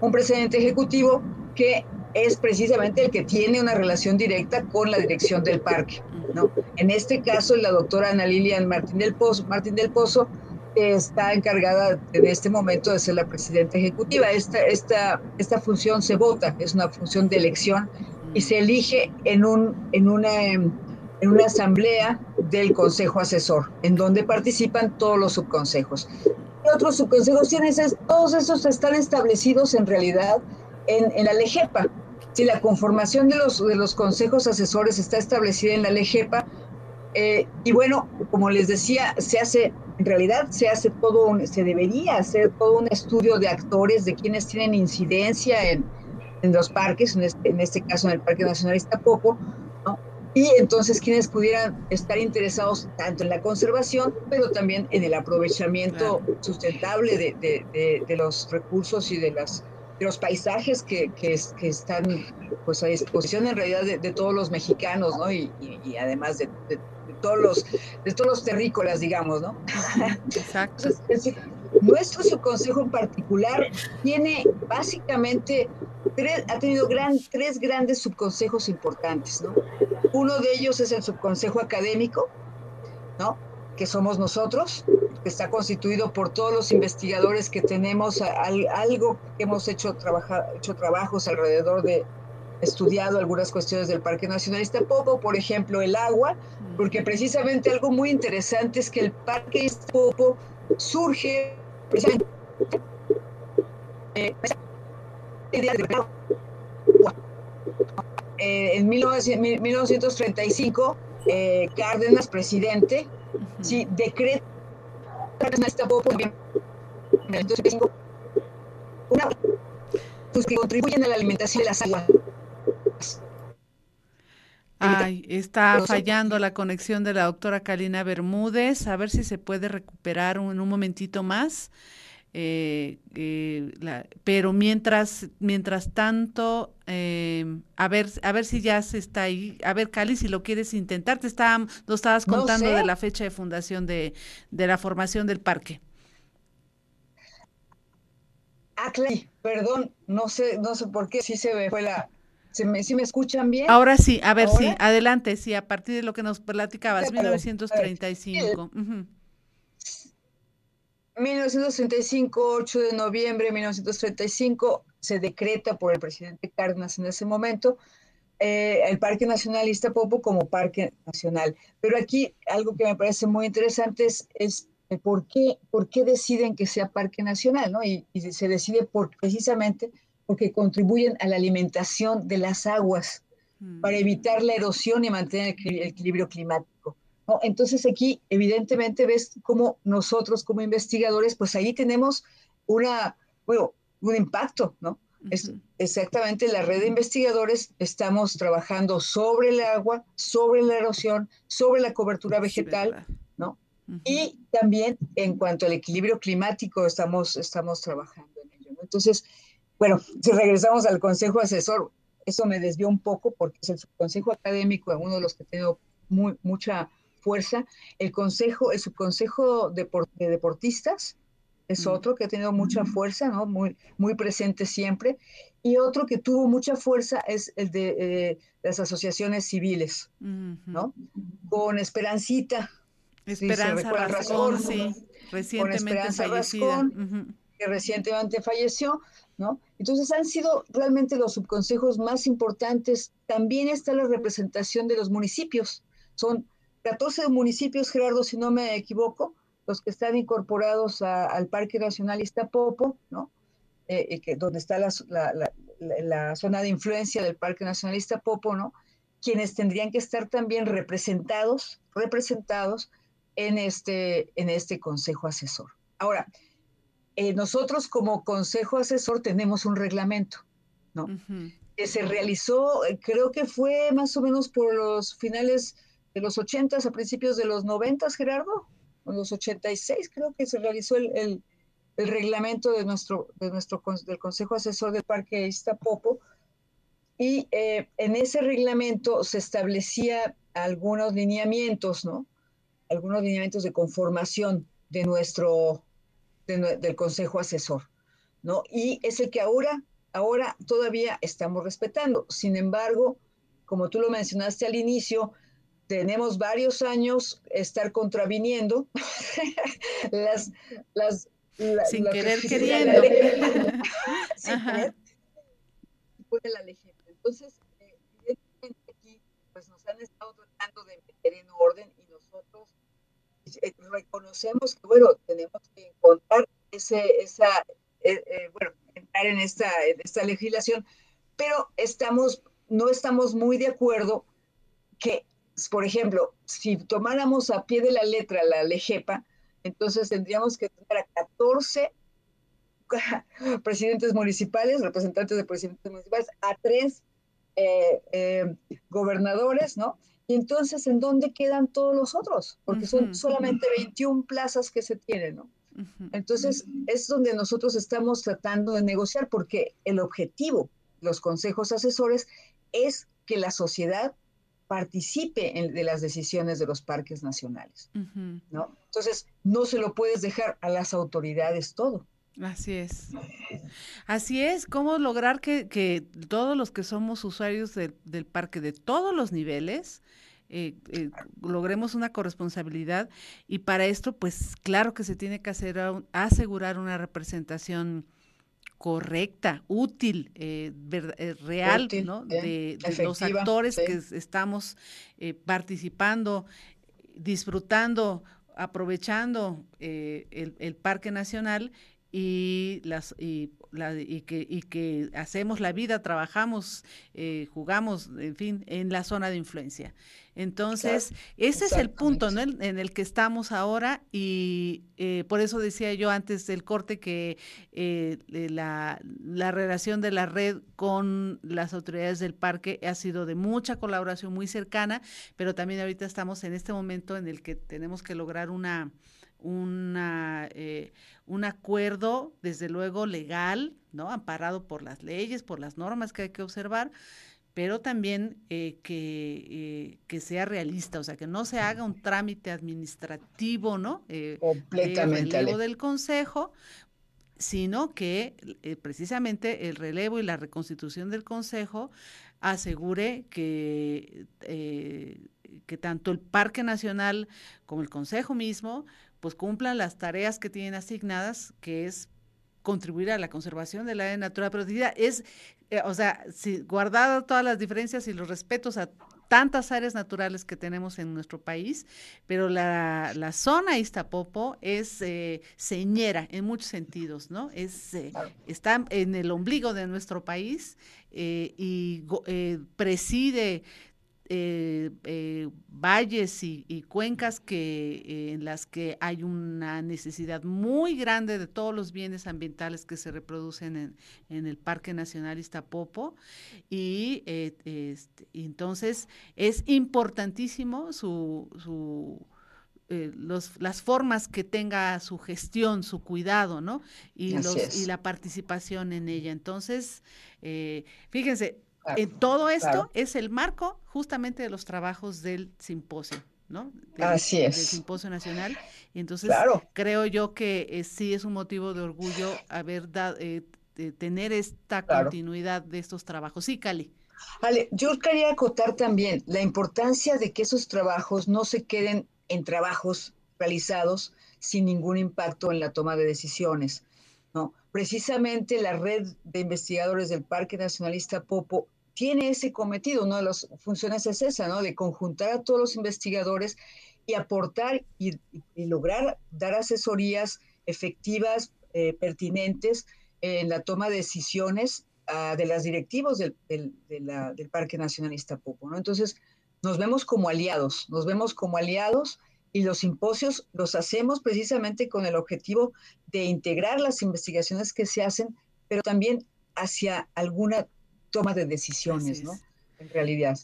un presidente ejecutivo que es precisamente el que tiene una relación directa con la dirección del parque. ¿no? En este caso, la doctora Ana Lilian Martín del Pozo, Martín del Pozo está encargada en este momento de ser la presidenta ejecutiva. Esta, esta, esta función se vota, es una función de elección y se elige en, un, en, una, en una asamblea del Consejo Asesor, en donde participan todos los subconsejos otros subconsejos tienen? Todos esos están establecidos en realidad en, la LEGEPA. Si la conformación de los, de los consejos asesores está establecida en la LEGEPA, eh, y bueno, como les decía, se hace, en realidad se hace todo, se debería hacer todo un estudio de actores, de quienes tienen incidencia en, en los parques, en este, en este, caso en el Parque Nacional Iztapopo, y entonces quienes pudieran estar interesados tanto en la conservación, pero también en el aprovechamiento sustentable de, los recursos y de, las, los paisajes que, que, están pues, a disposición en realidad de, todos los mexicanos, ¿no? Y, además de, todos los de todos los terrícolas, digamos, ¿no? Exacto. Nuestro subconsejo en particular tiene básicamente ha tenido gran, tres grandes subconsejos importantes, ¿no? Uno de ellos es el subconsejo académico, ¿no? Que somos nosotros, que está constituido por todos los investigadores que tenemos algo que hemos hecho, trabajar, hecho trabajos alrededor de, estudiado algunas cuestiones del Parque Nacional Iztapopo, por ejemplo, el agua, porque precisamente algo muy interesante es que el Parque Iztapopo surge precisamente eh, eh, en 1935, eh, Cárdenas, presidente, sí, decreta una, pues, que contribuyen a la alimentación de las aguas. Ay, está fallando la conexión de la doctora Kalina Bermúdez. A ver si se puede recuperar en un momentito más. Eh, eh, pero mientras, mientras tanto, eh, a ver, a ver si ya se está ahí, a ver Cali, si lo quieres intentar, te está, lo estabas contando de la fecha de fundación de, de la formación del parque. Ah, perdón, no sé, no sé por qué, sí se me fue la... ¿Se me, ¿Sí me escuchan bien? Ahora sí, a ver, sí, adelante, sí, a partir de lo que nos platicabas, 1935. 1935, 8 de noviembre de 1935, se decreta por el presidente Cárdenas en ese momento eh, el Parque Nacional Iztapopo como Parque Nacional. Pero aquí algo que me parece muy interesante es, es por, qué, por qué deciden que sea Parque Nacional, ¿no? Y, se decide por, precisamente porque contribuyen a la alimentación de las aguas para mm. evitar la erosión y mantener el equilibrio climático. ¿no? Entonces aquí evidentemente ves cómo nosotros como investigadores, pues ahí tenemos una, bueno, un impacto, ¿no? Es exactamente la red de investigadores estamos trabajando sobre el agua, sobre la erosión, sobre la cobertura vegetal, ¿no? Y también en cuanto al equilibrio climático estamos, estamos trabajando en ello. ¿no? Entonces, bueno, si regresamos al consejo asesor, eso me desvió un poco porque es el consejo académico, uno de los que tengo muy, mucha fuerza. El consejo, el subconsejo de deportistas, es mm. otro que ha tenido mucha mm. fuerza, ¿no? Muy, muy presente siempre. Y otro que tuvo mucha fuerza es el de eh, las asociaciones civiles, ¿no? Con Esperancita. Esperanza Rascón, sí, recientemente fallecida. Que recientemente falleció, ¿no? Entonces han sido realmente los subconsejos más importantes. También está la representación de los municipios. Son 14 municipios, Gerardo, si no me equivoco, los que están incorporados al Parque Nacional Iztapopo, ¿no? Eh, eh, donde está la, la, zona de influencia del Parque Nacional Iztapopo, ¿no? Quienes tendrían que estar también representados, representados en este, en este consejo asesor. Ahora, eh, nosotros como consejo asesor tenemos un reglamento, ¿no? Que se realizó, creo que fue más o menos por los finales de los 80 a principios de los 90, Gerardo, en los 86 creo que se realizó el, reglamento de nuestro, de nuestro, del Consejo Asesor del Parque Iztapopo, y eh, en ese reglamento se establecía algunos lineamientos, ¿no? Algunos lineamientos de conformación de nuestro, del Consejo Asesor, ¿no? Y es el que ahora, ahora todavía estamos respetando. Sin embargo, como tú lo mencionaste al inicio, tenemos varios años estar contraviniendo las, las sin querer queriendo. sin querer, la Entonces, evidentemente aquí pues nos han estado tratando de meter en orden eh, reconocemos que bueno, tenemos que encontrar ese, esa, eh, eh, bueno, entrar en esta, en esta legislación, pero estamos, no estamos muy de acuerdo que por ejemplo, si tomáramos a pie de la letra la LEGEPA, entonces tendríamos que tener a 14 presidentes municipales, representantes de presidentes municipales, a tres eh, eh, gobernadores, ¿no? Y entonces, ¿en dónde quedan todos los otros? Porque son solamente 21 plazas que se tienen, ¿no? Entonces, es donde nosotros estamos tratando de negociar, porque el objetivo, los consejos asesores, es que la sociedad participe en, de las decisiones de los parques nacionales, ¿no? Entonces, no se lo puedes dejar a las autoridades todo. Así es. Así es, cómo lograr que, todos los que somos usuarios del parque de todos los niveles, eh, eh, logremos una corresponsabilidad y para esto, pues claro que se tiene que hacer asegurar una representación correcta, útil, eh, eh real, ¿no? De, los actores que estamos eh, participando, disfrutando, aprovechando el, el, Parque Nacional y las y y, que, y que hacemos la vida, trabajamos, eh, jugamos, en fin, en la zona de influencia. Entonces, ese es el punto en, el que estamos ahora y eh, por eso decía yo antes del corte que eh, la, la, relación de la red con las autoridades del parque ha sido de mucha colaboración muy cercana, pero también ahorita estamos en este momento en el que tenemos que lograr una una, eh, un acuerdo, desde luego, legal, ¿no? Amparado por las leyes, por las normas que hay que observar, pero también eh, que, eh, que, sea realista, o sea, que no se haga un trámite administrativo, ¿no? Completamente. del Consejo, sino que precisamente el relevo y la reconstitución del Consejo asegure que, que tanto el Parque Nacional como el Consejo mismo pues cumplan las tareas que tienen asignadas, que es contribuir a la conservación de la área natural protegida. Es, eh, o sea, si, guardado todas las diferencias y los respetos a tantas áreas naturales que tenemos en nuestro país, pero la, la zona Iztapopo es eh, señera en muchos sentidos, ¿no? Es, eh, Está en el ombligo de nuestro país eh, y preside eh, eh, valles y, cuencas que eh, en las que hay una necesidad muy grande de todos los bienes ambientales que se reproducen en, el Parque Nacional Iztapopo y este, entonces es importantísimo su, su los, las formas que tenga su gestión, su cuidado, ¿no? Y, los, y la participación en ella. Entonces, fíjense, todo esto es el marco justamente de los trabajos del simposio. ¿no? Así es. Del Simposio Nacional. Entonces creo yo que eh, sí es un motivo de orgullo haber dado, eh, tener esta continuidad de estos trabajos. Sí, Cali. Ale, yo quería acotar también la importancia de que esos trabajos no se queden en trabajos realizados sin ningún impacto en la toma de decisiones. ¿no? Precisamente la red de investigadores del Parque Nacionalista Popo tiene ese cometido, una de las funciones es esa, ¿no? De conjuntar a todos los investigadores y aportar y, lograr dar asesorías efectivas, eh, pertinentes en la toma de decisiones ah, de las directivos del, del, Parque Nacional Iztapopo, ¿no? Entonces, nos vemos como aliados, nos vemos como aliados y los simposios los hacemos precisamente con el objetivo de integrar las investigaciones que se hacen, pero también hacia alguna toma de decisiones, ¿no? En realidad.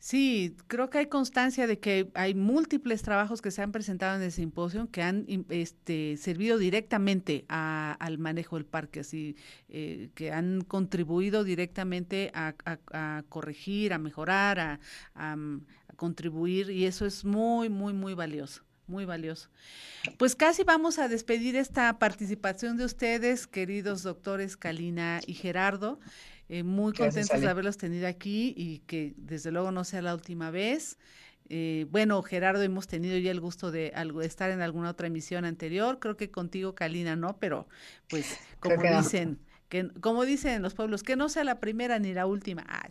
Sí, creo que hay constancia de que hay múltiples trabajos que se han presentado en el simposio que han este, servido directamente al manejo del parque, así eh, que han contribuido directamente a, corregir, a mejorar, a, a, contribuir y eso es muy, muy, muy valioso muy valioso. Pues casi vamos a despedir esta participación de ustedes, queridos doctores Kalina y Gerardo. Eh, muy contentos de haberlos tenido aquí y que desde luego no sea la última vez. Eh, bueno, Gerardo, hemos tenido ya el gusto de, algo, estar en alguna otra emisión anterior. Creo que contigo, Kalina, no, pero pues como dicen, que como dicen en los pueblos, que no sea la primera ni la última. Ah,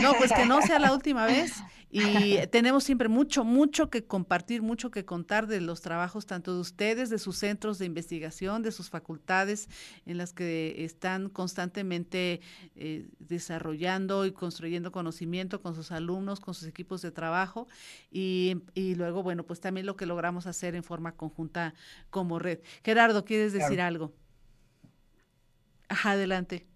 no, pues que no sea la última vez. Y tenemos siempre mucho, mucho que compartir, mucho que contar de los trabajos tanto de ustedes, de sus centros de investigación, de sus facultades en las que están constantemente eh, desarrollando y construyendo conocimiento con sus alumnos, con sus equipos de trabajo. Y, y luego, bueno, pues también lo que logramos hacer en forma conjunta como red. Gerardo, ¿quieres decir algo? Adelante.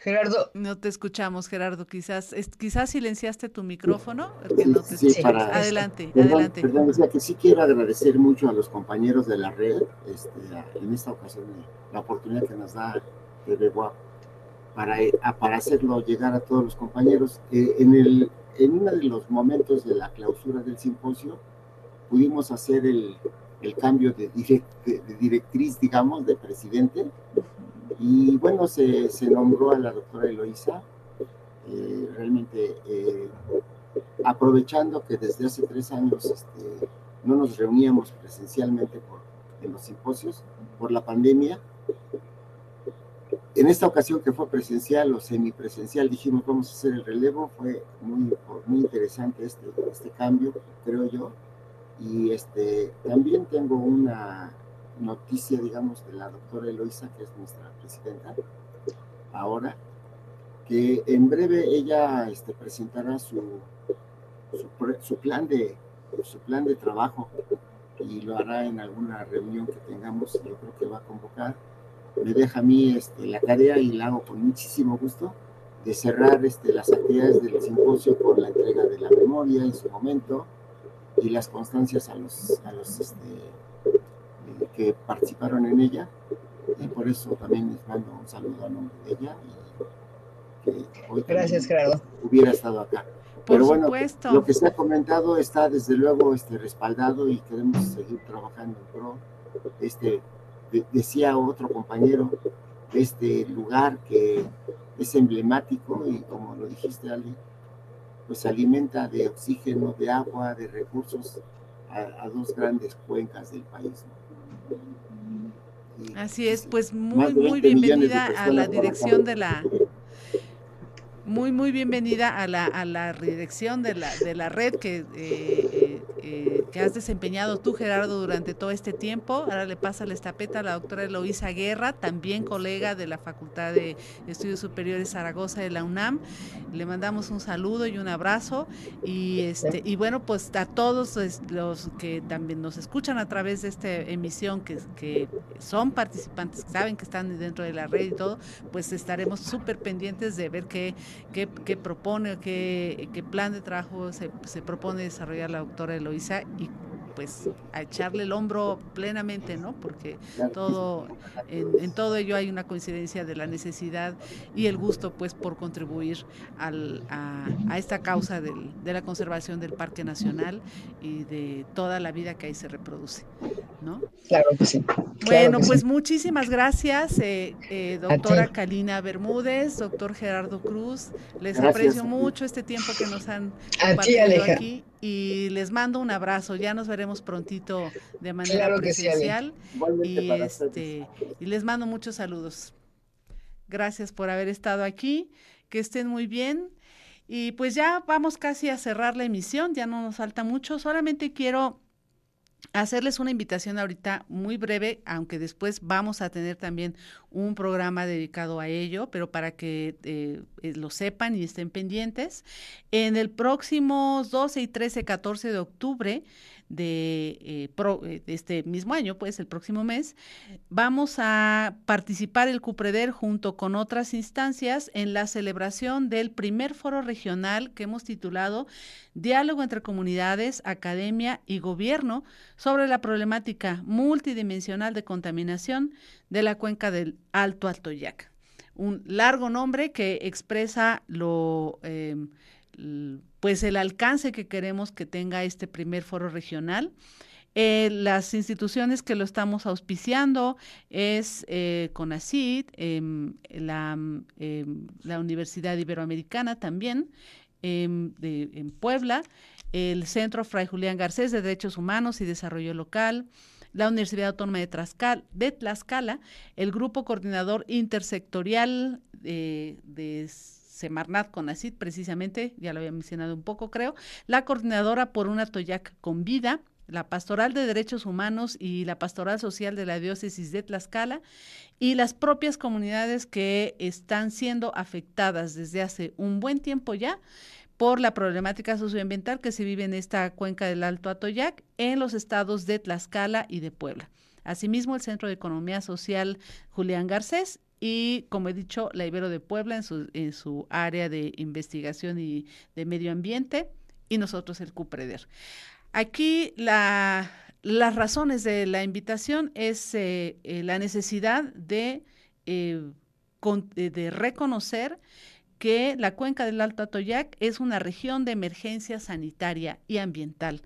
Gerardo. No te escuchamos, Gerardo. Quizás, quizás silenciaste tu micrófono. adelante, adelante. Perdón, decía que sí quiero agradecer mucho a los compañeros de la red, este, en esta ocasión, la oportunidad que nos da TV para, para hacerlo llegar a todos los compañeros. Eh, en, el, en uno de los momentos de la clausura del simposio, pudimos hacer el, el cambio de, directriz, digamos, de presidente. Y bueno, se, nombró a la doctora Eloísa, eh, realmente eh, aprovechando que desde hace tres años este, no nos reuníamos presencialmente por, en los simposios por la pandemia. En esta ocasión que fue presencial o semipresencial, dijimos vamos a hacer el relevo, fue muy, muy interesante este, este cambio, creo yo y este, también tengo una noticia, digamos, de la doctora Eloisa, que es nuestra presidenta ahora, que en breve ella este, presentará su, su, plan de, su plan de trabajo y lo hará en alguna reunión que tengamos, yo creo que va a convocar. Me deja a mí este, la tarea y la hago con muchísimo gusto de cerrar este, las actividades del simposio con la entrega de la memoria en su momento, y las constancias a los, a los este, eh, que participaron en ella. Y por eso también les mando un saludo a nombre de ella que hoy Gracias, Gerardo. hubiera estado acá. Por Pero bueno, supuesto. lo que se ha comentado está desde luego este, respaldado y queremos seguir trabajando en pro. Este, de- decía otro compañero, este lugar que es emblemático y como lo dijiste, Ale, pues alimenta de oxígeno, de agua, de recursos a, a dos grandes cuencas del país. Así es, pues muy, muy 20 millones de bienvenida a la dirección de la, en muy, muy bienvenida a la, a la dirección de la, de la red que, eh, eh, que has desempeñado tú, Gerardo, durante todo este tiempo. Ahora le pasa la estafeta a la doctora Eloísa Guerra, también colega de la Facultad de Estudios Superiores Zaragoza de la UNAM. Le mandamos un saludo y un abrazo. Y, este, y bueno, pues a todos los que también nos escuchan a través de esta emisión, que, que son participantes, que saben que están dentro de la red y todo, pues estaremos súper pendientes de ver qué, qué, qué propone, qué, qué plan de trabajo se, se propone desarrollar la doctora Eloísa y pues a echarle el hombro plenamente, ¿no? Porque todo, en, en todo ello hay una coincidencia de la necesidad y el gusto, pues, por contribuir al, a, a esta causa del- de la conservación del Parque Nacional y de toda la vida que ahí se reproduce, ¿no? Claro que sí. claro Bueno, que pues sí. muchísimas gracias, eh, eh, doctora. Kalina Bermúdez, doctor Gerardo Cruz. Les Gracias aprecio mucho este tiempo que nos han A ti, compartido aquí y les mando un abrazo. Ya nos veremos prontito de manera Claro sí, presencial y, este, y les mando muchos saludos. Gracias por haber estado aquí, que estén muy bien. Y pues ya vamos casi a cerrar la emisión, ya no nos falta mucho, solamente quiero hacerles una invitación ahorita muy breve, aunque después vamos a tener también un programa dedicado a ello, pero para que eh, eh, lo sepan y estén pendientes. En el próximo 12 y 13, 14 de octubre de, eh, eh, de este mismo año, pues el próximo mes, vamos a participar el CUPREDER junto con otras instancias en la celebración del primer foro regional que hemos titulado Diálogo entre comunidades, academia y gobierno sobre la problemática multidimensional de contaminación de la cuenca del Alto Atoyac. Un largo nombre que expresa lo eh, pues el alcance que queremos que tenga este primer foro regional. Eh, las instituciones que lo estamos auspiciando es eh, CONACYT, em, la, em, la Universidad Iberoamericana también, em, de, en Puebla, el Centro Fray Julián Garcés de Derechos Humanos y Desarrollo Local, la Universidad Autónoma de, Tlaxcal- de Tlaxcala, el Grupo Coordinador Intersectorial eh, de Semarnat Conacid, precisamente, ya lo había mencionado un poco, creo, la Coordinadora por una Toyac con Vida, la Pastoral de Derechos Humanos y la Pastoral Social de la Diócesis de Tlaxcala y las propias comunidades que están siendo afectadas desde hace un buen tiempo ya por la problemática socioambiental que se vive en esta cuenca del Alto Atoyac en los estados de Tlaxcala y de Puebla. Asimismo, el Centro de Economía Social Julián Garcés y, como he dicho, la Ibero de Puebla en su, en su área de investigación y de medio ambiente y nosotros el CUPREDER. Aquí la, las razones de la invitación es eh, eh, la necesidad eh, de, de reconocer que la cuenca del Alto Atoyac es una región de emergencia sanitaria y ambiental,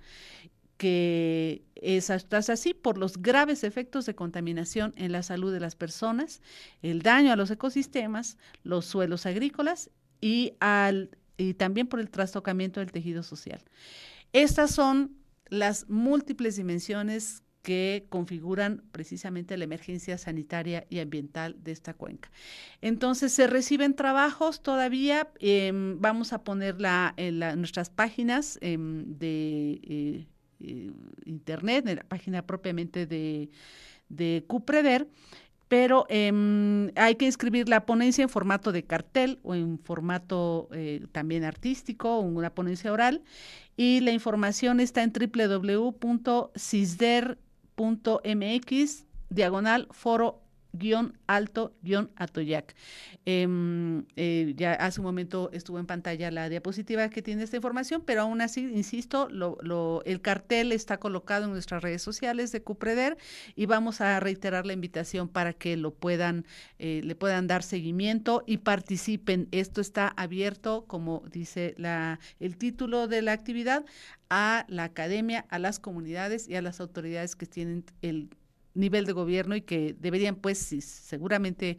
que es así por los graves efectos de contaminación en la salud de las personas, el daño a los ecosistemas, los suelos agrícolas y, al, y también por el trastocamiento del tejido social. Estas son las múltiples dimensiones que configuran precisamente la emergencia sanitaria y ambiental de esta cuenca. Entonces, se reciben trabajos todavía, eh, vamos a poner la, en nuestras páginas eh, de eh, internet, en la página propiamente de, de Cupreder, pero eh, hay que inscribir la ponencia en formato de cartel o en formato eh, también artístico una ponencia oral y la información está en www.cisder.mx diagonal foro Alto-Atoyac. Em, eh, ya hace un momento estuvo en pantalla la diapositiva que tiene esta información, pero aún así, insisto, lo, el cartel está colocado en nuestras redes sociales de Cupreder y vamos a reiterar la invitación para que lo puedan, eh, le puedan dar seguimiento y participen. Esto está abierto, como dice la, el título de la actividad, a la academia, a las comunidades y a las autoridades que tienen el nivel de gobierno y que deberían, pues, si seguramente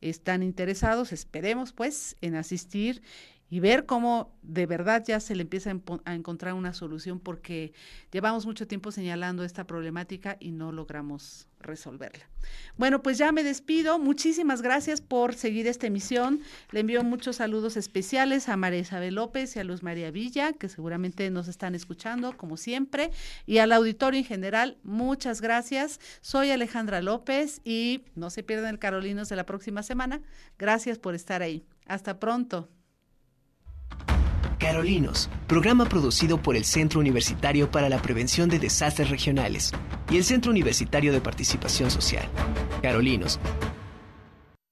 están interesados, esperemos, pues, en asistir y ver cómo de verdad ya se le empieza a, encontrar una solución porque llevamos mucho tiempo señalando esta problemática y no logramos resolverla. Bueno, pues ya me despido. Muchísimas gracias por seguir esta emisión. Le envío muchos saludos especiales a María Isabel López y a Luz María Villa, que seguramente nos están escuchando, como siempre, y al auditorio en general. Muchas gracias. Soy Alejandra López y no se pierdan el Carolinos de la próxima semana. Gracias por estar ahí. Hasta pronto. Carolinos, programa producido por el Centro Universitario para la Prevención de Desastres Regionales y el Centro Universitario de Participación Social. Carolinos,